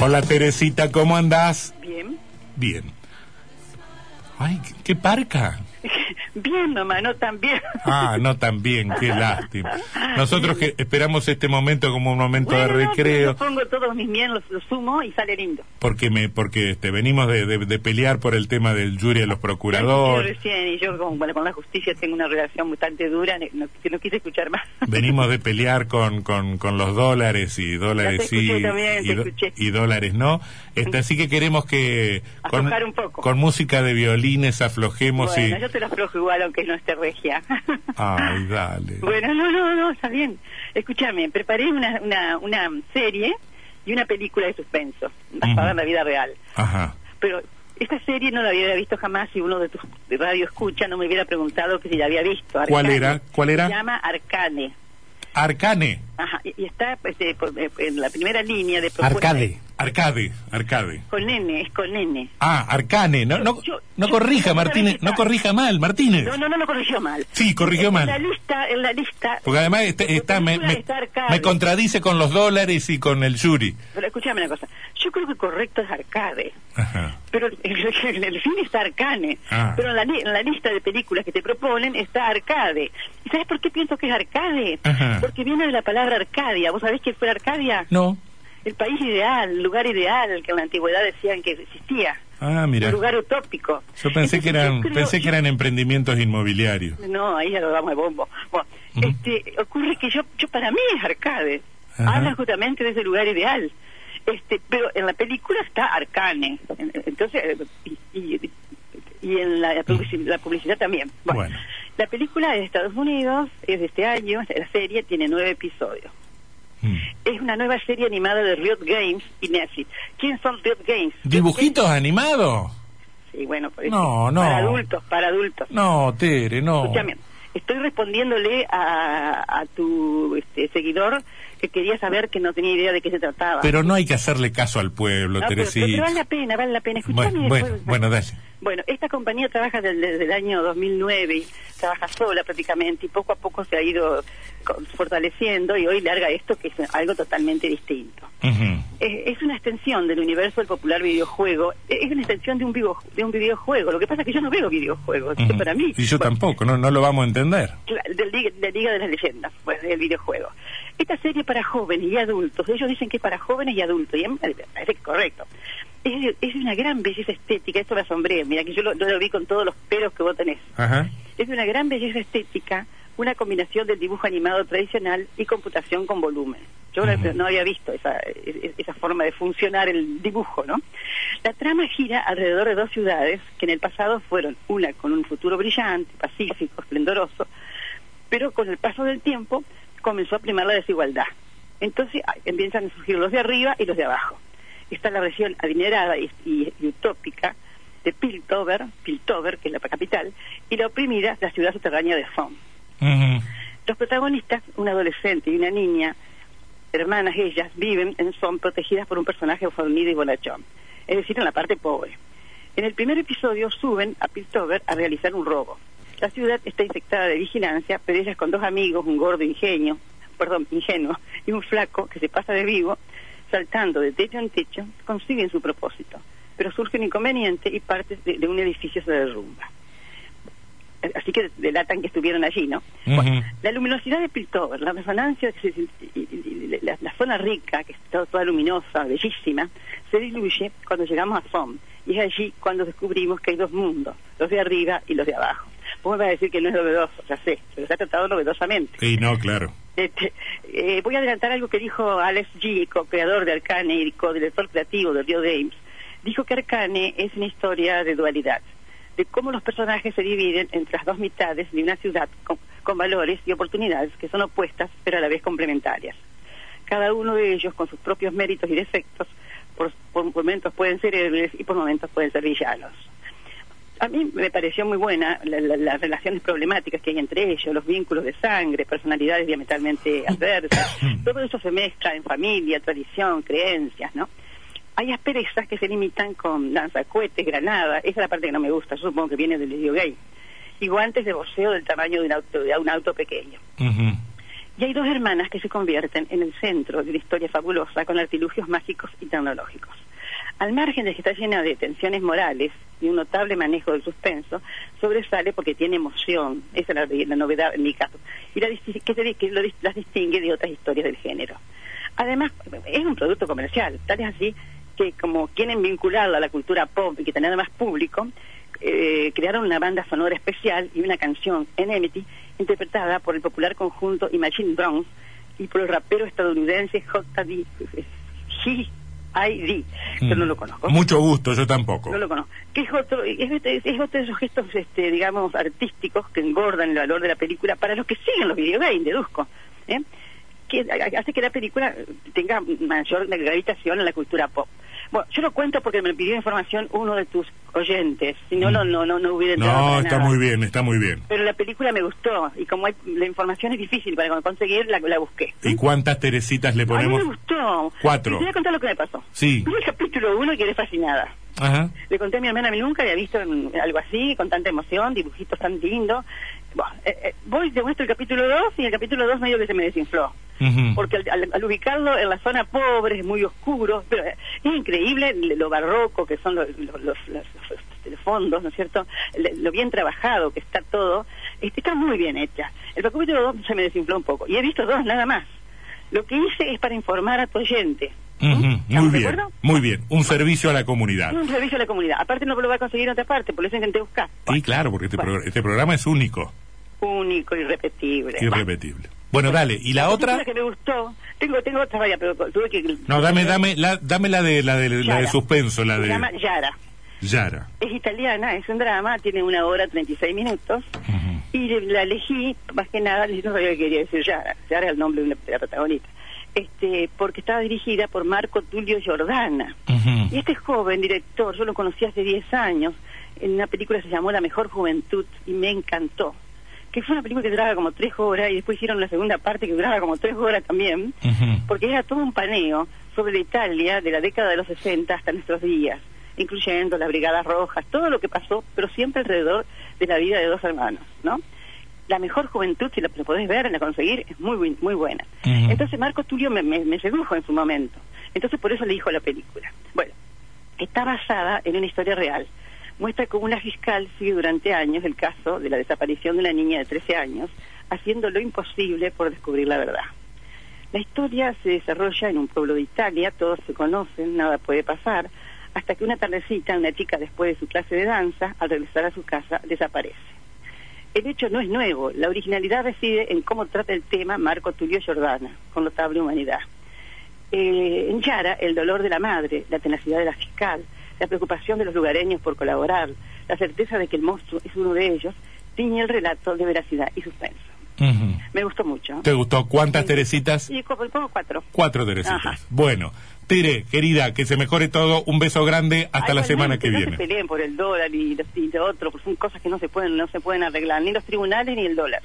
Hola Teresita, ¿cómo andás? Bien. Bien. Ay, qué- qué parca. Bien, mamá, no tan bien. Ah, no tan bien, qué lástima. Nosotros que esperamos este momento como un momento Bueno, de no, recreo, yo pongo todos mis bien, los, los sumo y sale lindo. porque me, porque este, venimos de, de- de pelear por el tema del jury de los procuradores, recién, y yo con, bueno, con la justicia tengo una relación bastante dura, no, no quise escuchar más. venimos de pelear con, con, con los dólares y dólares sí también, y, do- escuché. y dólares no. Este, así que queremos que con, un poco. con música de violines aflojemos Bueno, y... yo te lo aflojo igual, aunque no esté regia. Ay, dale. bueno, no, no, no, está bien. Escúchame, preparé una, una, una serie y una película de suspenso, basada Ujú. en la vida real. Ajá. Pero esta serie no la había visto jamás si uno de tus de radio escucha no me hubiera preguntado que si la había visto. ¿Cuál era? ¿Cuál era? Se llama Arcane. Arcane. Ajá, y, y está pues, eh, por- eh, en la primera línea de propuesta. Arcade. Arcade, arcade. Con N, es con N. Ah, Arcane. No, no, Yo- no yo- corrija, yo- Martínez. No corrija mal, Martínez. No, no, no lo corrigió mal. Sí, corrigió En la mal. lista, en la lista. Porque además está, la está- me, contradice con los dólares y con el jury. Pero escúchame una cosa. Yo creo que correcto es Arcade. Ajá. Pero en el fin está Arcane. Ah. Pero en la, en la lista de películas que te proponen está Arcade. ¿Y sabes por qué pienso que es Arcade? Ajá. Porque viene de la palabra Arcadia. ¿Vos sabés qué fue Arcadia? No. El país ideal, el lugar ideal que en la antigüedad decían que existía. Ah, mira. Un lugar utópico. Yo pensé que eran, creo- pensé que eran emprendimientos inmobiliarios. No, ahí ya lo damos de bombo. Bueno, este, ocurre que yo, yo para mí es arcade. Ajá. Habla justamente de ese lugar ideal. Este, pero en la película está Arcane. En- Entonces, y, y- y en la, publici- la publicidad también. Bueno, Bueno. la película es de Estados Unidos, es de este año, la serie tiene nueve episodios. Una nueva serie animada de Riot Games y Netflix. ¿Quién son Riot Games? ¿Dibujitos animados? Sí, bueno, pues, No, no. para adultos, para adultos. No, Tere, no. Escúchame, estoy respondiéndole a, a tu este, seguidor que quería saber que no tenía idea de qué se trataba. Pero no hay que hacerle caso al pueblo, No, pero, Teresita. pero vale la pena, vale la pena. Escuchame Bueno, después- bueno, dale. Bueno, esta compañía trabaja desde, el año 2009 y trabaja sola prácticamente y poco a poco se ha ido fortaleciendo y hoy larga esto que es algo totalmente distinto. Es, es una extensión del universo del popular videojuego, es una extensión de un, vivo- de un videojuego. Lo que pasa es que yo no veo videojuegos, para mí. Y yo bueno, tampoco, no, no lo vamos a entender. Cla- de, de Liga de las Leyendas, pues del videojuego. Esta serie para jóvenes y adultos, ellos dicen que es para jóvenes y adultos, y a mí me parece correcto. Es, es una gran belleza estética, esto me asombré, mira que yo lo, yo lo vi con todos los peros que vos tenés. Ajá. Es una gran belleza estética, una combinación del dibujo animado tradicional y computación con volumen. Yo no- había visto esa, esa forma de funcionar el dibujo, ¿no? La trama gira alrededor de dos ciudades que en el pasado fueron una con un futuro brillante, pacífico, esplendoroso, pero con el paso del tiempo comenzó a primar la desigualdad. Entonces ay, empiezan a surgir los de arriba y los de abajo. Está la región adinerada y, y- y utópica de Piltover, Piltover, que es la capital, y la oprimida, la ciudad subterránea de Fon. Los protagonistas, un adolescente y una niña, hermanas ellas, viven en Son protegidas por un personaje fornido y bonachón, es decir, en la parte pobre. En el primer episodio suben a Piltover a realizar un robo. La ciudad está infectada de vigilancia, pero ellas con dos amigos, un gordo ingenio, perdón, ingenuo, y un flaco que se pasa de vivo, saltando de techo en techo, consiguen su propósito. Pero surge un inconveniente y parte de, de un edificio se derrumba. Así que delatan que estuvieron allí, ¿no? Bueno, la luminosidad de Piltover, la resonancia, la, la zona rica, que está toda luminosa, bellísima, se diluye cuando llegamos a Som. Y es allí cuando descubrimos que hay dos mundos, los de arriba y los de abajo. Vos me vas a decir que no es novedoso, ya sé, pero se ha tratado novedosamente. Y no, claro. Este, eh, voy a adelantar algo que dijo Alex G., co-creador de Arcane y co-director creativo de Rio Games. Dijo que Arcane es una historia de dualidad, de cómo los personajes se dividen entre las dos mitades de una ciudad con, con valores y oportunidades que son opuestas pero a la vez complementarias. Cada uno de ellos, con sus propios méritos y defectos, por, por momentos pueden ser héroes y por momentos pueden ser villanos. A mí me pareció muy buena la- la- las relaciones problemáticas que hay entre ellos, los vínculos de sangre, personalidades diametralmente adversas. Todo eso se mezcla en familia, tradición, creencias, ¿no? Hay asperezas que se limitan con lanzacohetes, granadas, esa es la parte que no me gusta, yo supongo que viene del video gay. Y guantes de boxeo del tamaño de un auto, de un auto pequeño. Y hay dos hermanas que se convierten en el centro de una historia fabulosa con artilugios mágicos y tecnológicos. Al margen de que está llena de tensiones morales y un notable manejo del suspenso, sobresale porque tiene emoción. Esa es la, novedad en mi caso. Y que, lo las distingue de otras historias del género. Además, es un producto comercial, tal es así que como quieren vincularlo a la cultura pop y que tener más público, eh, crearon una banda sonora especial y una canción, Enmity, interpretada por el popular conjunto Imagine Dragons y por el rapero estadounidense J.D. G.I.D. Yo no lo conozco. Mucho gusto, yo tampoco. No lo conozco. Que es otro, es otro de esos gestos, este, digamos, artísticos que engordan el valor de la película para los que siguen los videogames, deduzco. ¿eh? Que a- hace que la película tenga mayor gravitación en la cultura pop. Bueno, yo lo cuento porque me pidió información uno de tus oyentes, si no, no, no, no, no hubiera entrado No, está nada. muy bien, está muy bien. Pero la película me gustó y como hay, la información es difícil para conseguir, la, la busqué. ¿Y cuántas Teresitas le A mí ponemos? me gustó. Cuatro. Te voy a contar lo que me pasó. Sí. Vi el capítulo uno y quedé fascinada. Ajá. Le conté a mi hermana, mi nunca había visto algo así, con tanta emoción, dibujitos tan lindos. Bueno, eh, eh, voy, te muestro el capítulo 2 y el capítulo 2 medio que se me desinfló. Porque al, al- al ubicarlo en la zona pobre, es muy oscuro, pero eh, es increíble lo barroco que son los, los, los- fondos, ¿no es cierto? Le- Lo bien trabajado que está todo. Este, está muy bien hecha. El capítulo 2 se me desinfló un poco. Y he visto dos nada más. Lo que hice es para informar a tu oyente. Ujú, Muy ¿Estamos de bien, acuerdo? muy bien. Un servicio a la comunidad. Un servicio a la comunidad. Aparte no lo va a conseguir en otra parte, por eso intenté buscar. Sí, claro, porque este, Bueno. progr- este programa es único, Único, irrepetible. irrepetible. Bueno, dale. ¿Y la otra? película que me gustó, tengo tengo otra vaya, pero tuve que... No, dame, dame, la, dame la de, la de, la de suspenso, la Se llama de Yara. Yara. Es italiana, es un drama, tiene una hora 36 minutos. Ujú. Y le- la elegí, más que nada, no sabía que quería decir Yara. Yara es el nombre de, una, de la protagonista. Este, porque estaba dirigida por Marco Tulio Giordana. Y este joven director, yo lo conocí hace 10 años, en una película que se llamó La Mejor Juventud y me encantó. Que fue una película que duraba como tres horas y después hicieron la segunda parte que duraba como tres horas también, porque era todo un paneo sobre la Italia de la década de los 60 hasta nuestros días, incluyendo las Brigadas Rojas, todo lo que pasó, pero siempre alrededor de la vida de dos hermanos, ¿no? La mejor juventud, si la, la podés ver, la conseguir, es muy muy buena. Entonces Marco Tulio me, me- me sedujo en su momento. Entonces por eso le dijo la película. Bueno, está basada en una historia real. Muestra cómo una fiscal sigue durante años el caso de la desaparición de una niña de 13 años, haciendo lo imposible por descubrir la verdad. La historia se desarrolla en un pueblo de Italia, todos se conocen, nada puede pasar, hasta que una tardecita una chica después de su clase de danza, al regresar a su casa, desaparece. El hecho no es nuevo, la originalidad reside en cómo trata el tema Marco Tulio Giordana, con notable humanidad. Eh, en Yara, el dolor de la madre, la tenacidad de la fiscal, la preocupación de los lugareños por colaborar, la certeza de que el monstruo es uno de ellos, tiñe el relato de veracidad y suspenso. Me gustó mucho. ¿Te gustó? ¿Cuántas Sí. Teresitas? Y como cuatro. Cuatro Teresitas. Ajá. Bueno, Tere, querida, que se mejore todo. Un beso grande. Hasta Ay, la semana que no viene. se peleen por el dólar y, los- y lo otro, porque son cosas que no se pueden no se pueden arreglar, ni los tribunales ni el dólar.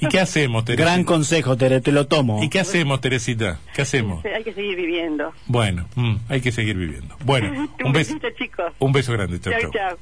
¿Y qué hacemos, Teresita? Gran consejo, Tere, te lo tomo. ¿Y qué hacemos, Teresita? ¿Qué hacemos? Hay que seguir viviendo. Bueno, mm, hay que seguir viviendo. Bueno, un beso, besito, chicos. un beso grande. Chau, Chau, chau. chau.